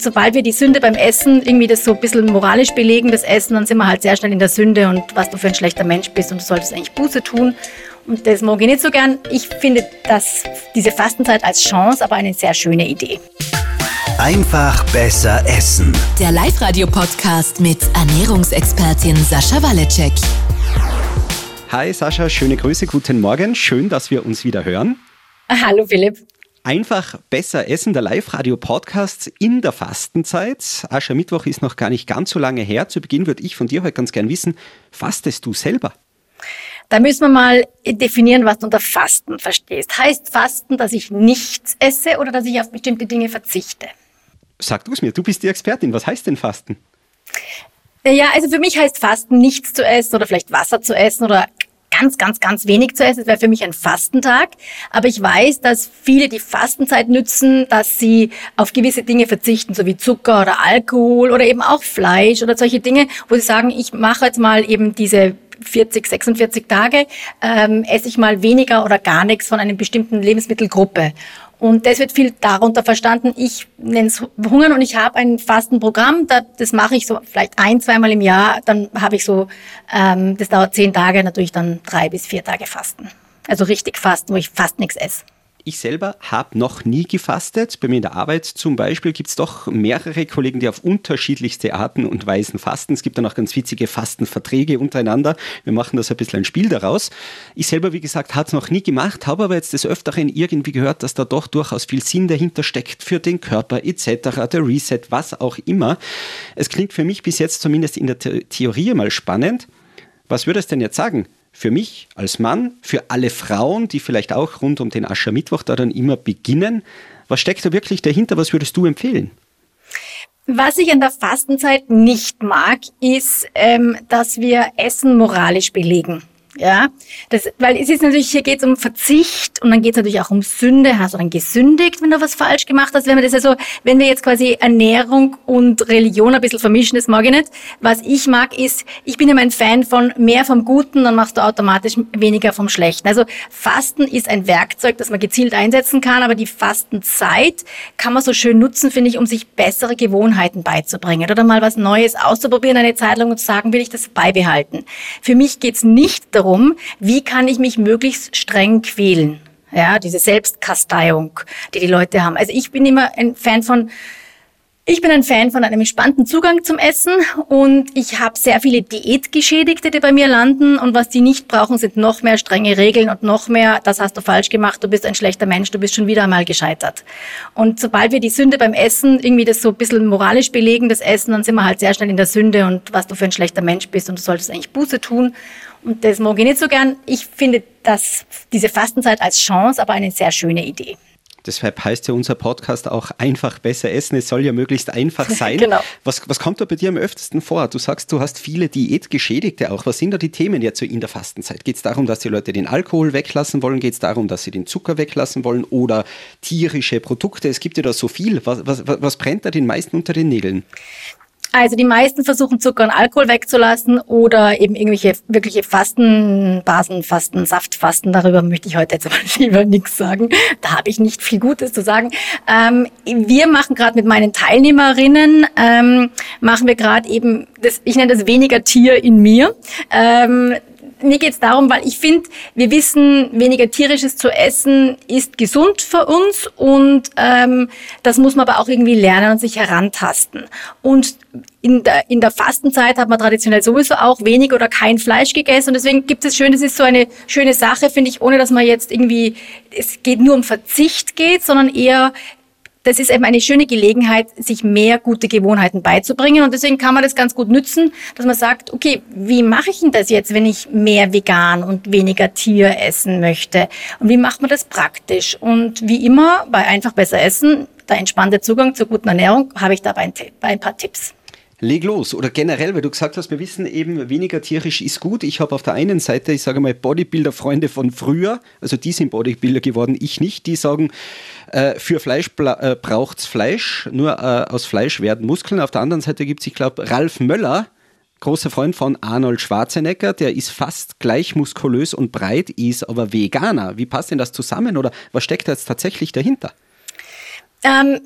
sobald wir die Sünde beim Essen irgendwie das so ein bisschen moralisch belegen, das Essen, dann sind wir halt sehr schnell in der Sünde und was du für ein schlechter Mensch bist und du solltest eigentlich Buße tun. Und das mag ich nicht so gern. Ich finde dass diese Fastenzeit als Chance aber eine sehr schöne Idee. Einfach besser essen. Der Live-Radio-Podcast mit Ernährungsexpertin Sascha Waleczek. Hi Sascha, schöne Grüße, guten Morgen. Schön, dass wir uns wieder hören. Hallo Philipp. Einfach besser essen, der Live-Radio-Podcast in der Fastenzeit. Aschermittwoch ist noch gar nicht ganz so lange her. Zu Beginn würde ich von dir heute ganz gern wissen, fastest du selber? Da müssen wir mal definieren, was du unter Fasten verstehst. Heißt Fasten, dass ich nichts esse oder dass ich auf bestimmte Dinge verzichte? Sag du es mir, du bist die Expertin. Was heißt denn Fasten? Ja, also für mich heißt Fasten nichts zu essen oder vielleicht Wasser zu essen oder ganz, ganz, ganz wenig zu essen. Das wäre für mich ein Fastentag. Aber ich weiß, dass viele die Fastenzeit nützen, dass sie auf gewisse Dinge verzichten, so wie Zucker oder Alkohol oder eben auch Fleisch oder solche Dinge, wo sie sagen, ich mache jetzt mal eben diese 40, 46 Tage ähm, esse ich mal weniger oder gar nichts von einer bestimmten Lebensmittelgruppe. Und das wird viel darunter verstanden. Ich nenne es Hungern und ich habe ein Fastenprogramm. Das mache ich so vielleicht ein, zweimal im Jahr. Dann habe ich so, ähm, das dauert zehn Tage, natürlich dann drei bis vier Tage Fasten. Also richtig Fasten, wo ich fast nichts esse. Ich selber habe noch nie gefastet. Bei mir in der Arbeit zum Beispiel gibt es doch mehrere Kollegen, die auf unterschiedlichste Arten und Weisen fasten. Es gibt dann auch ganz witzige Fastenverträge untereinander. Wir machen das ein bisschen ein Spiel daraus. Ich selber, wie gesagt, habe es noch nie gemacht, habe aber jetzt des Öfteren irgendwie gehört, dass da doch durchaus viel Sinn dahinter steckt für den Körper etc., der Reset, was auch immer. Es klingt für mich bis jetzt zumindest in der Theorie mal spannend. Was würde es denn jetzt sagen? Für mich als Mann, für alle Frauen, die vielleicht auch rund um den Aschermittwoch da dann immer beginnen. Was steckt da wirklich dahinter? Was würdest du empfehlen? Was ich an der Fastenzeit nicht mag, ist, ähm, dass wir Essen moralisch belegen. Ja, das, weil es ist natürlich, hier geht es um Verzicht und dann geht es natürlich auch um Sünde. Hast du dann gesündigt, wenn du was falsch gemacht hast? Wenn wir das also, wenn wir jetzt quasi Ernährung und Religion ein bisschen vermischen, das mag ich nicht. Was ich mag ist, ich bin immer ein Fan von mehr vom Guten, dann machst du automatisch weniger vom Schlechten. Also Fasten ist ein Werkzeug, das man gezielt einsetzen kann, aber die Fastenzeit kann man so schön nutzen, finde ich, um sich bessere Gewohnheiten beizubringen oder mal was Neues auszuprobieren eine Zeit lang und zu sagen, will ich das beibehalten. Für mich geht es nicht darum, darum, wie kann ich mich möglichst streng quälen. Ja, diese Selbstkasteiung, die die Leute haben. Also ich bin immer ein Fan von ich bin ein Fan von einem entspannten Zugang zum Essen und ich habe sehr viele Diätgeschädigte, die bei mir landen und was die nicht brauchen, sind noch mehr strenge Regeln und noch mehr, das hast du falsch gemacht, du bist ein schlechter Mensch, du bist schon wieder einmal gescheitert. Und sobald wir die Sünde beim Essen irgendwie das so ein bisschen moralisch belegen, das Essen, dann sind wir halt sehr schnell in der Sünde und was du für ein schlechter Mensch bist und du solltest eigentlich Buße tun. Und das mag ich nicht so gern. Ich finde dass diese Fastenzeit als Chance aber eine sehr schöne Idee. Deshalb heißt ja unser Podcast auch einfach besser essen. Es soll ja möglichst einfach sein. genau. was, was kommt da bei dir am öftesten vor? Du sagst, du hast viele Diätgeschädigte auch. Was sind da die Themen jetzt so in der Fastenzeit? Geht es darum, dass die Leute den Alkohol weglassen wollen? Geht es darum, dass sie den Zucker weglassen wollen? Oder tierische Produkte? Es gibt ja da so viel. Was, was, was brennt da den meisten unter den Nägeln? Also die meisten versuchen Zucker und Alkohol wegzulassen oder eben irgendwelche wirkliche Fasten, Basenfasten, Saftfasten. Darüber möchte ich heute jetzt aber lieber nichts sagen. Da habe ich nicht viel Gutes zu sagen. Ähm, wir machen gerade mit meinen Teilnehmerinnen, ähm, machen wir gerade eben, das, ich nenne das weniger Tier in mir. Ähm, mir geht es darum, weil ich finde, wir wissen, weniger tierisches zu essen ist gesund für uns und ähm, das muss man aber auch irgendwie lernen und sich herantasten. Und in der, in der Fastenzeit hat man traditionell sowieso auch wenig oder kein Fleisch gegessen und deswegen gibt es schön, das ist so eine schöne Sache, finde ich, ohne dass man jetzt irgendwie, es geht nur um Verzicht geht, sondern eher das ist eben eine schöne Gelegenheit, sich mehr gute Gewohnheiten beizubringen. Und deswegen kann man das ganz gut nützen, dass man sagt, okay, wie mache ich denn das jetzt, wenn ich mehr vegan und weniger Tier essen möchte? Und wie macht man das praktisch? Und wie immer, bei einfach besser essen, der entspannte Zugang zur guten Ernährung, habe ich dabei ein, ein paar Tipps. Leg los. Oder generell, weil du gesagt hast, wir wissen eben, weniger tierisch ist gut. Ich habe auf der einen Seite, ich sage mal, Bodybuilder-Freunde von früher, also die sind Bodybuilder geworden, ich nicht, die sagen, äh, für Fleisch äh, braucht es Fleisch, nur äh, aus Fleisch werden Muskeln. Auf der anderen Seite gibt es, ich glaube, Ralf Möller, großer Freund von Arnold Schwarzenegger, der ist fast gleich muskulös und breit, ist aber Veganer. Wie passt denn das zusammen oder was steckt da jetzt tatsächlich dahinter? Ähm,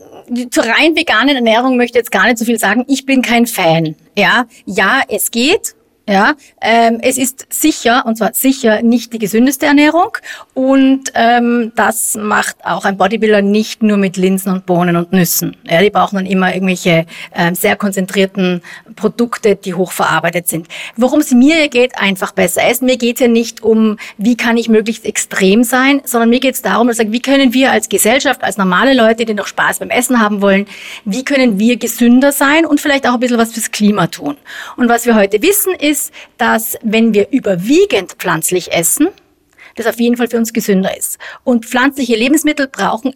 zur rein veganen Ernährung möchte ich jetzt gar nicht so viel sagen. Ich bin kein Fan. Ja, ja, es geht. Ja, ähm, es ist sicher, und zwar sicher nicht die gesündeste Ernährung. Und ähm, das macht auch ein Bodybuilder nicht nur mit Linsen und Bohnen und Nüssen. Ja, die brauchen dann immer irgendwelche ähm, sehr konzentrierten Produkte, die hochverarbeitet sind. Worum es mir geht, einfach besser essen. Mir geht es ja nicht um, wie kann ich möglichst extrem sein, sondern mir geht es darum, dass wie können wir als Gesellschaft, als normale Leute, die noch Spaß beim Essen haben wollen, wie können wir gesünder sein und vielleicht auch ein bisschen was fürs Klima tun. Und was wir heute wissen ist, ist, dass wenn wir überwiegend pflanzlich essen, das auf jeden Fall für uns gesünder ist. Und pflanzliche Lebensmittel brauchen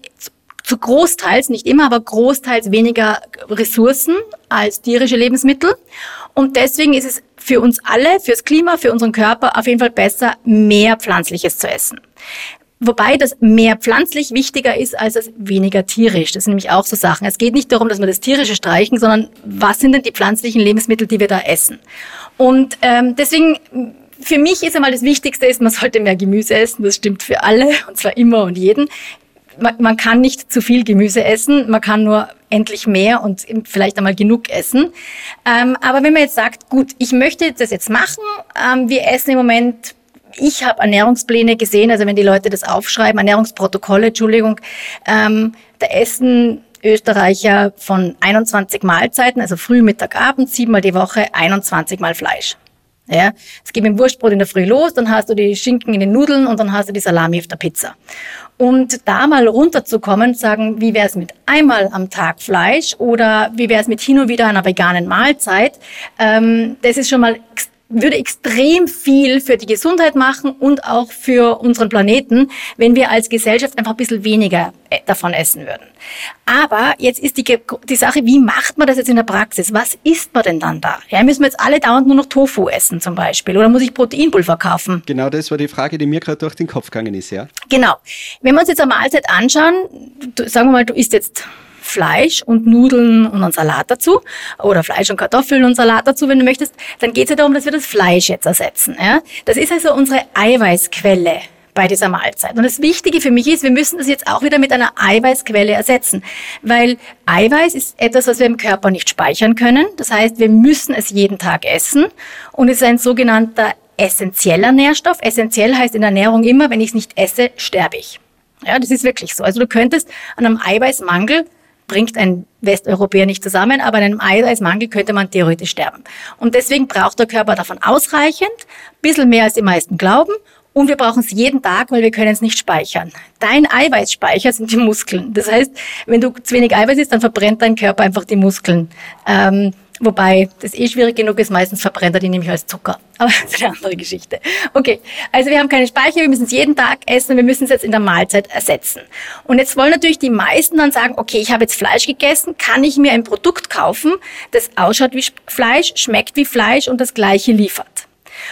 zu Großteils, nicht immer, aber großteils weniger Ressourcen als tierische Lebensmittel. Und deswegen ist es für uns alle, fürs Klima, für unseren Körper auf jeden Fall besser, mehr Pflanzliches zu essen. Wobei das mehr pflanzlich wichtiger ist als das weniger tierisch. Das sind nämlich auch so Sachen. Es geht nicht darum, dass wir das tierische streichen, sondern was sind denn die pflanzlichen Lebensmittel, die wir da essen? Und ähm, deswegen für mich ist einmal das Wichtigste ist, man sollte mehr Gemüse essen. Das stimmt für alle und zwar immer und jeden. Man, man kann nicht zu viel Gemüse essen, man kann nur endlich mehr und vielleicht einmal genug essen. Ähm, aber wenn man jetzt sagt, gut, ich möchte das jetzt machen, ähm, wir essen im Moment ich habe Ernährungspläne gesehen, also wenn die Leute das aufschreiben, Ernährungsprotokolle, Entschuldigung, ähm, da essen Österreicher von 21 Mahlzeiten, also früh, Mittag, Abend, siebenmal die Woche, 21 Mal Fleisch. Ja, es geht mit dem Wurstbrot in der Früh los, dann hast du die Schinken in den Nudeln und dann hast du die Salami auf der Pizza. Und da mal runterzukommen, sagen, wie wäre es mit einmal am Tag Fleisch oder wie wäre es mit hin und wieder einer veganen Mahlzeit, ähm, das ist schon mal würde extrem viel für die Gesundheit machen und auch für unseren Planeten, wenn wir als Gesellschaft einfach ein bisschen weniger äh, davon essen würden. Aber jetzt ist die, die Sache, wie macht man das jetzt in der Praxis? Was isst man denn dann da? Ja, müssen wir jetzt alle dauernd nur noch Tofu essen zum Beispiel? Oder muss ich Proteinpulver kaufen? Genau, das war die Frage, die mir gerade durch den Kopf gegangen ist, ja. Genau. Wenn wir uns jetzt eine Mahlzeit anschauen, sagen wir mal, du isst jetzt Fleisch und Nudeln und einen Salat dazu oder Fleisch und Kartoffeln und Salat dazu, wenn du möchtest, dann geht es ja darum, dass wir das Fleisch jetzt ersetzen. Ja? Das ist also unsere Eiweißquelle bei dieser Mahlzeit. Und das Wichtige für mich ist, wir müssen das jetzt auch wieder mit einer Eiweißquelle ersetzen, weil Eiweiß ist etwas, was wir im Körper nicht speichern können. Das heißt, wir müssen es jeden Tag essen und es ist ein sogenannter essentieller Nährstoff. Essentiell heißt in der Ernährung immer, wenn ich es nicht esse, sterbe ich. Ja, das ist wirklich so. Also du könntest an einem Eiweißmangel bringt ein Westeuropäer nicht zusammen, aber an einem Eiweißmangel könnte man theoretisch sterben. Und deswegen braucht der Körper davon ausreichend, bisschen mehr als die meisten glauben, und wir brauchen es jeden Tag, weil wir können es nicht speichern. Dein Eiweißspeicher sind die Muskeln. Das heißt, wenn du zu wenig Eiweiß isst, dann verbrennt dein Körper einfach die Muskeln. Ähm, Wobei das eh schwierig genug ist, meistens verbrennt er die nämlich als Zucker. Aber das ist eine andere Geschichte. Okay, also wir haben keine Speicher, wir müssen es jeden Tag essen, wir müssen es jetzt in der Mahlzeit ersetzen. Und jetzt wollen natürlich die meisten dann sagen, okay, ich habe jetzt Fleisch gegessen, kann ich mir ein Produkt kaufen, das ausschaut wie Fleisch, schmeckt wie Fleisch und das gleiche liefert.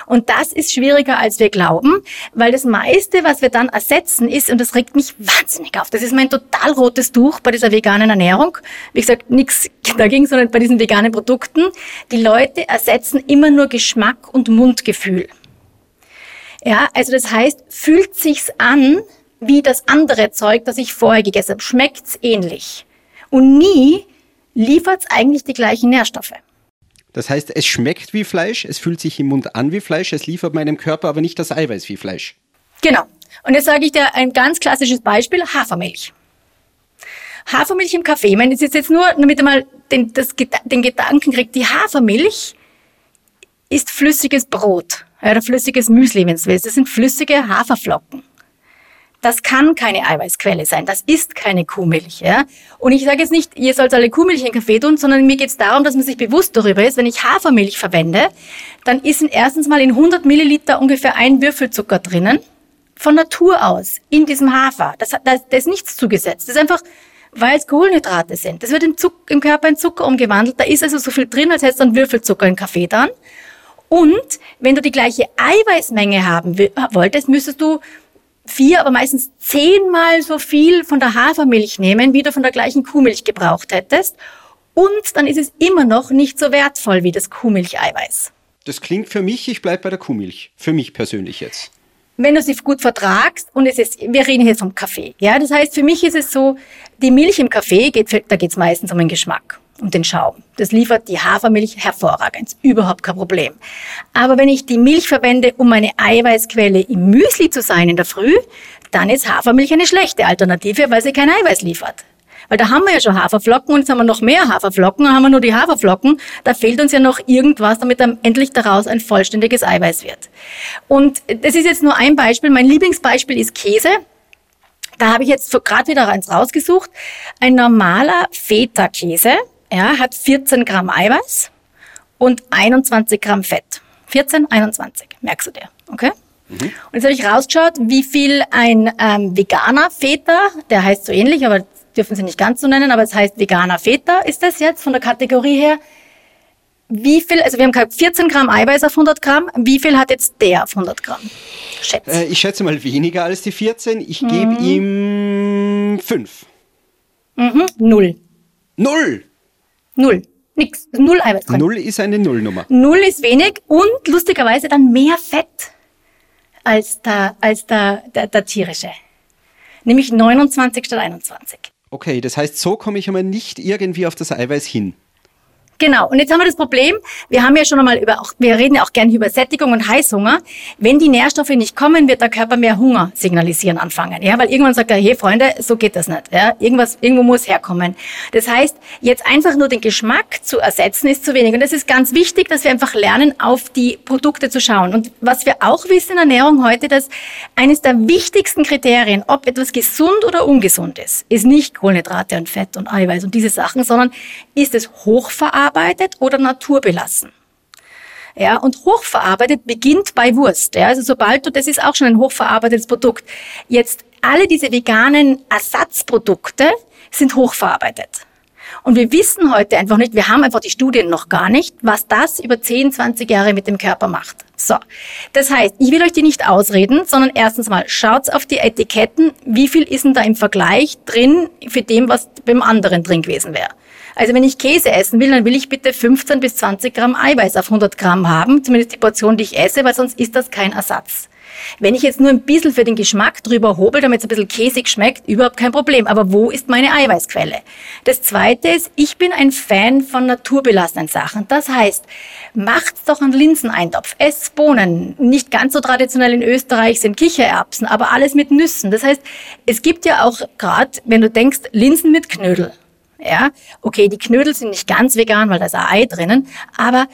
Und das ist schwieriger, als wir glauben, weil das meiste, was wir dann ersetzen, ist, und das regt mich wahnsinnig auf, das ist mein total rotes Tuch bei dieser veganen Ernährung. Wie gesagt, nichts dagegen, sondern bei diesen veganen Produkten. Die Leute ersetzen immer nur Geschmack und Mundgefühl. Ja, also das heißt, fühlt sich's an wie das andere Zeug, das ich vorher gegessen habe. Schmeckt's ähnlich. Und nie liefert's eigentlich die gleichen Nährstoffe. Das heißt, es schmeckt wie Fleisch, es fühlt sich im Mund an wie Fleisch, es liefert meinem Körper aber nicht das Eiweiß wie Fleisch. Genau. Und jetzt sage ich dir ein ganz klassisches Beispiel, Hafermilch. Hafermilch im Kaffee. Ich meine, das ist jetzt nur, damit ihr mal den, das, den Gedanken kriegt, die Hafermilch ist flüssiges Brot oder flüssiges Müsli, wenn es willst. Das sind flüssige Haferflocken. Das kann keine Eiweißquelle sein. Das ist keine Kuhmilch. Ja? Und ich sage jetzt nicht, ihr sollt alle Kuhmilch in Kaffee tun, sondern mir geht es darum, dass man sich bewusst darüber ist, wenn ich Hafermilch verwende, dann ist erstens mal in 100 Milliliter ungefähr ein Würfelzucker drinnen. Von Natur aus, in diesem Hafer. Das, das, da ist nichts zugesetzt. Das ist einfach, weil es Kohlenhydrate sind. Das wird im, Zucker, im Körper in Zucker umgewandelt. Da ist also so viel drin, als hättest du einen Würfelzucker in Kaffee dran. Und wenn du die gleiche Eiweißmenge haben wolltest, müsstest du vier, aber meistens zehnmal so viel von der Hafermilch nehmen, wie du von der gleichen Kuhmilch gebraucht hättest. Und dann ist es immer noch nicht so wertvoll wie das Kuhmilcheiweiß. Das klingt für mich, ich bleibe bei der Kuhmilch. Für mich persönlich jetzt. Wenn du sie gut vertragst und es ist, wir reden hier vom Kaffee. Ja, das heißt, für mich ist es so, Die Milch im Kaffee, geht, da geht es meistens um den Geschmack, um den Schaum. Das liefert die Hafermilch hervorragend, überhaupt kein Problem. Aber wenn ich die Milch verwende, um eine Eiweißquelle im Müsli zu sein in der Früh, dann ist Hafermilch eine schlechte Alternative, weil sie kein Eiweiß liefert. Weil da haben wir ja schon Haferflocken und jetzt haben wir noch mehr Haferflocken, dann haben wir nur die Haferflocken. Da fehlt uns ja noch irgendwas, damit dann endlich daraus ein vollständiges Eiweiß wird. Und das ist jetzt nur ein Beispiel. Mein Lieblingsbeispiel ist Käse. Da habe ich jetzt gerade wieder eins rausgesucht. Ein normaler Feta-Käse ja, hat 14 Gramm Eiweiß und 21 Gramm Fett. 14, 21, merkst du dir, okay? Und jetzt habe ich rausgeschaut, wie viel ein ähm, veganer Feta, der heißt so ähnlich, aber dürfen sie nicht ganz so nennen, aber es heißt veganer Feta, ist das jetzt von der Kategorie her. Wie viel, also wir haben gehabt 14 Gramm Eiweiß auf 100 Gramm, wie viel hat jetzt der auf 100 Gramm? Schätze. Äh, ich schätze mal weniger als die 14. Ich gebe ihm 5. Mhm, null. Null! Null. Nix. Null Eiweiß drin. Null ist eine Nullnummer. Null ist wenig und lustigerweise dann mehr Fett als der, als der, der, der tierische. Nämlich 29 statt 21. Okay, das heißt, so komme ich aber nicht irgendwie auf das Eiweiß hin. Genau. Und jetzt haben wir das Problem, wir haben ja schon einmal über, auch, wir reden ja auch gerne über Sättigung und Heißhunger. Wenn die Nährstoffe nicht kommen, wird der Körper mehr Hunger signalisieren anfangen. Ja, weil irgendwann sagt er, hey Freunde, so geht das nicht. Ja, irgendwas, irgendwo muss herkommen. Das heißt, jetzt einfach nur den Geschmack zu ersetzen ist zu wenig. Und es ist ganz wichtig, dass wir einfach lernen, auf die Produkte zu schauen. Und was wir auch wissen in Ernährung heute, dass eines der wichtigsten Kriterien, ob etwas gesund oder ungesund ist, ist nicht Kohlenhydrate und Fett und Eiweiß und diese Sachen, sondern ist es hochverarbeitet oder naturbelassen. Ja, und hochverarbeitet beginnt bei Wurst. Ja, also sobald du, das ist auch schon ein hochverarbeitetes Produkt. Jetzt alle diese veganen Ersatzprodukte sind hochverarbeitet. Und wir wissen heute einfach nicht, wir haben einfach die Studien noch gar nicht, was das über 10, 20 Jahre mit dem Körper macht. So. Das heißt, ich will euch die nicht ausreden, sondern erstens mal schaut auf die Etiketten, wie viel ist denn da im Vergleich drin für dem, was beim anderen drin gewesen wäre. Also wenn ich Käse essen will, dann will ich bitte 15 bis 20 Gramm Eiweiß auf 100 Gramm haben, zumindest die Portion, die ich esse, weil sonst ist das kein Ersatz. Wenn ich jetzt nur ein bisschen für den Geschmack drüber hobel, damit es ein bisschen käsig schmeckt, überhaupt kein Problem. Aber wo ist meine Eiweißquelle? Das zweite ist, ich bin ein Fan von naturbelassenen Sachen. Das heißt, macht's doch einen Linseneintopf, esst Bohnen. Nicht ganz so traditionell in Österreich sind Kichererbsen, aber alles mit Nüssen. Das heißt, es gibt ja auch gerade, wenn du denkst, Linsen mit Knödel. Ja, okay, die Knödel sind nicht ganz vegan, weil da ist ein Ei drinnen, aber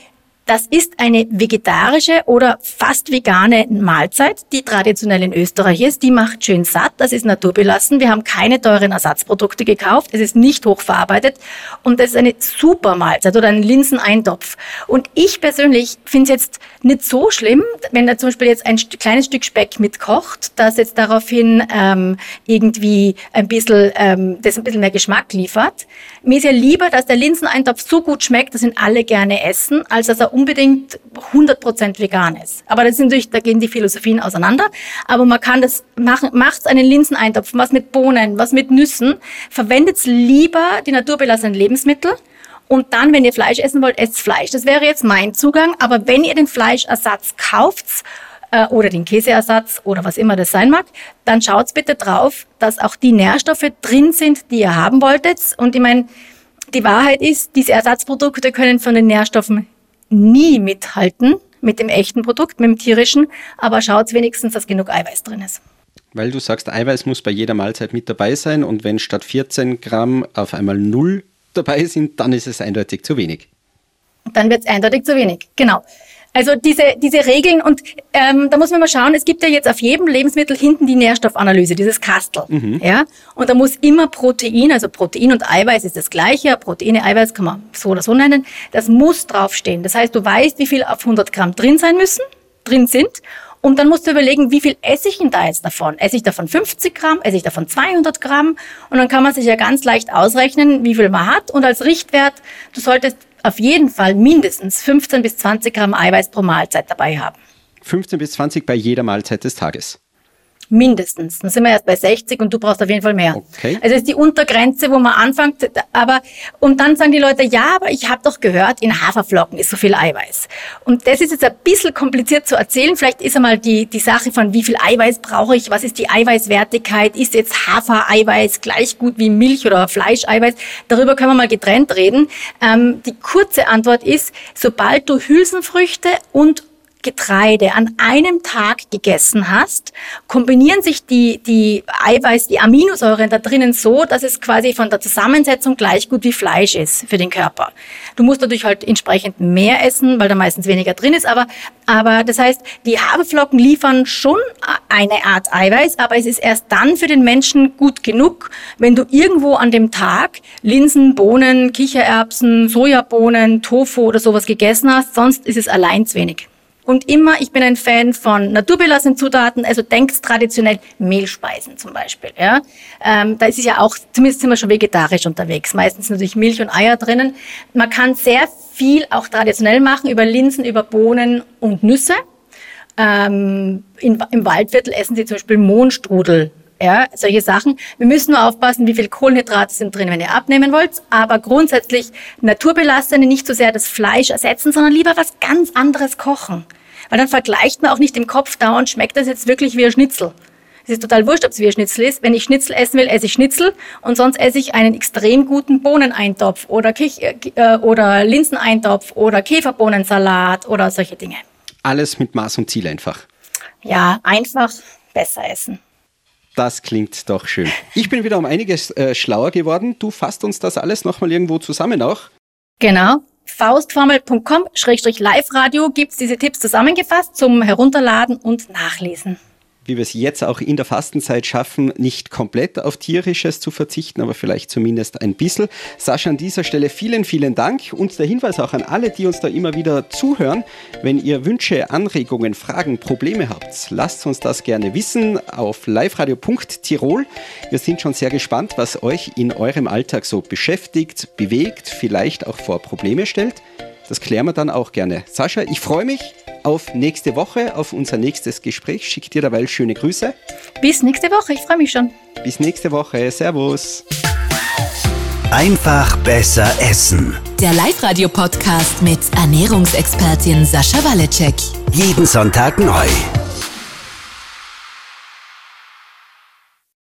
das ist eine vegetarische oder fast vegane Mahlzeit, die traditionell in Österreich ist. Die macht schön satt, das ist naturbelassen. Wir haben keine teuren Ersatzprodukte gekauft. Es ist nicht hochverarbeitet und das ist eine super Mahlzeit oder ein Linseneintopf. Und ich persönlich finde es jetzt nicht so schlimm, wenn da zum Beispiel jetzt ein kleines Stück Speck mitkocht, das jetzt daraufhin ähm, irgendwie ein bisschen, ähm, das ein bisschen mehr Geschmack liefert. Mir ist ja lieber, dass der Linseneintopf so gut schmeckt, dass ihn alle gerne essen, als dass er unbedingt 100% vegan ist. Aber das ist natürlich, da gehen die Philosophien auseinander. Aber man kann das machen, macht's einen Linseneintopf, was mit Bohnen, was mit Nüssen. Verwendet lieber die naturbelassenen Lebensmittel. Und dann, wenn ihr Fleisch essen wollt, esst Fleisch. Das wäre jetzt mein Zugang. Aber wenn ihr den Fleischersatz kauft, äh, oder den Käseersatz oder was immer das sein mag, dann schaut bitte drauf, dass auch die Nährstoffe drin sind, die ihr haben wolltet. Und ich meine, die Wahrheit ist, diese Ersatzprodukte können von den Nährstoffen nie mithalten mit dem echten Produkt, mit dem tierischen, aber schaut wenigstens, dass genug Eiweiß drin ist. Weil du sagst, Eiweiß muss bei jeder Mahlzeit mit dabei sein und wenn statt 14 Gramm auf einmal 0 dabei sind, dann ist es eindeutig zu wenig. dann wird es eindeutig zu wenig. Genau. Also diese, diese Regeln und ähm, da muss man mal schauen, es gibt ja jetzt auf jedem Lebensmittel hinten die Nährstoffanalyse, dieses Kastel. Ja? Und da muss immer Protein, also Protein und Eiweiß ist das gleiche, Proteine, Eiweiß kann man so oder so nennen, das muss draufstehen. Das heißt, du weißt, wie viel auf 100 Gramm drin sein müssen, drin sind und dann musst du überlegen, wie viel esse ich denn da jetzt davon? Esse ich davon 50 Gramm? Esse ich davon 200 Gramm? Und dann kann man sich ja ganz leicht ausrechnen, wie viel man hat. Und als Richtwert, du solltest auf jeden Fall mindestens 15 bis 20 Gramm Eiweiß pro Mahlzeit dabei haben. 15 bis 20 bei jeder Mahlzeit des Tages. Mindestens. Dann sind wir erst bei 60 und du brauchst auf jeden Fall mehr. Okay. Also ist die Untergrenze, wo man anfängt. Aber und dann sagen die Leute, ja, aber ich habe doch gehört, in Haferflocken ist so viel Eiweiß. Und das ist jetzt ein bisschen kompliziert zu erzählen. Vielleicht ist einmal die, die Sache von, wie viel Eiweiß brauche ich, was ist die Eiweißwertigkeit, ist jetzt Hafereiweiß gleich gut wie Milch oder Fleischeiweiß? Darüber können wir mal getrennt reden. Ähm, die kurze Antwort ist, sobald du Hülsenfrüchte und Getreide an einem Tag gegessen hast, kombinieren sich die, die Eiweiß, die Aminosäuren da drinnen so, dass es quasi von der Zusammensetzung gleich gut wie Fleisch ist für den Körper. Du musst natürlich halt entsprechend mehr essen, weil da meistens weniger drin ist, aber, aber das heißt, die Haferflocken liefern schon eine Art Eiweiß, aber es ist erst dann für den Menschen gut genug, wenn du irgendwo an dem Tag Linsen, Bohnen, Kichererbsen, Sojabohnen, Tofu oder sowas gegessen hast, sonst ist es allein zu wenig. Und immer, ich bin ein Fan von naturbelassenen Zutaten, also denkst traditionell Mehlspeisen zum Beispiel. Ja? Ähm, da ist es ja auch, zumindest sind wir schon vegetarisch unterwegs. Meistens natürlich Milch und Eier drinnen. Man kann sehr viel auch traditionell machen, über Linsen, über Bohnen und Nüsse. Ähm, in, Im Waldviertel essen sie zum Beispiel Mohnstrudel ja, solche Sachen. Wir müssen nur aufpassen, wie viel Kohlenhydrate sind drin, wenn ihr abnehmen wollt. Aber grundsätzlich naturbelassene, nicht so sehr das Fleisch ersetzen, sondern lieber was ganz anderes kochen. Weil dann vergleicht man auch nicht im Kopf dauernd, schmeckt das jetzt wirklich wie ein Schnitzel. Es ist total wurscht, ob es wie ein Schnitzel ist. Wenn ich Schnitzel essen will, esse ich Schnitzel und sonst esse ich einen extrem guten Bohneneintopf oder, Kich äh, oder Linseneintopf oder Käferbohnensalat oder solche Dinge. Alles mit Maß und Ziel einfach. Ja, einfach besser essen. Das klingt doch schön. Ich bin wieder um einiges äh, schlauer geworden. Du fasst uns das alles nochmal irgendwo zusammen auch. Genau faustformel.com-live-radio gibt es diese Tipps zusammengefasst zum Herunterladen und Nachlesen wie wir es jetzt auch in der Fastenzeit schaffen, nicht komplett auf tierisches zu verzichten, aber vielleicht zumindest ein bisschen. Sascha, an dieser Stelle vielen, vielen Dank und der Hinweis auch an alle, die uns da immer wieder zuhören. Wenn ihr Wünsche, Anregungen, Fragen, Probleme habt, lasst uns das gerne wissen auf liveradio.tirol. Wir sind schon sehr gespannt, was euch in eurem Alltag so beschäftigt, bewegt, vielleicht auch vor Probleme stellt. Das klären wir dann auch gerne. Sascha, ich freue mich auf nächste Woche, auf unser nächstes Gespräch. Schick dir dabei schöne Grüße. Bis nächste Woche, ich freue mich schon. Bis nächste Woche, Servus. Einfach besser essen. Der Live-Radio-Podcast mit Ernährungsexpertin Sascha Waleczek. Jeden Sonntag neu.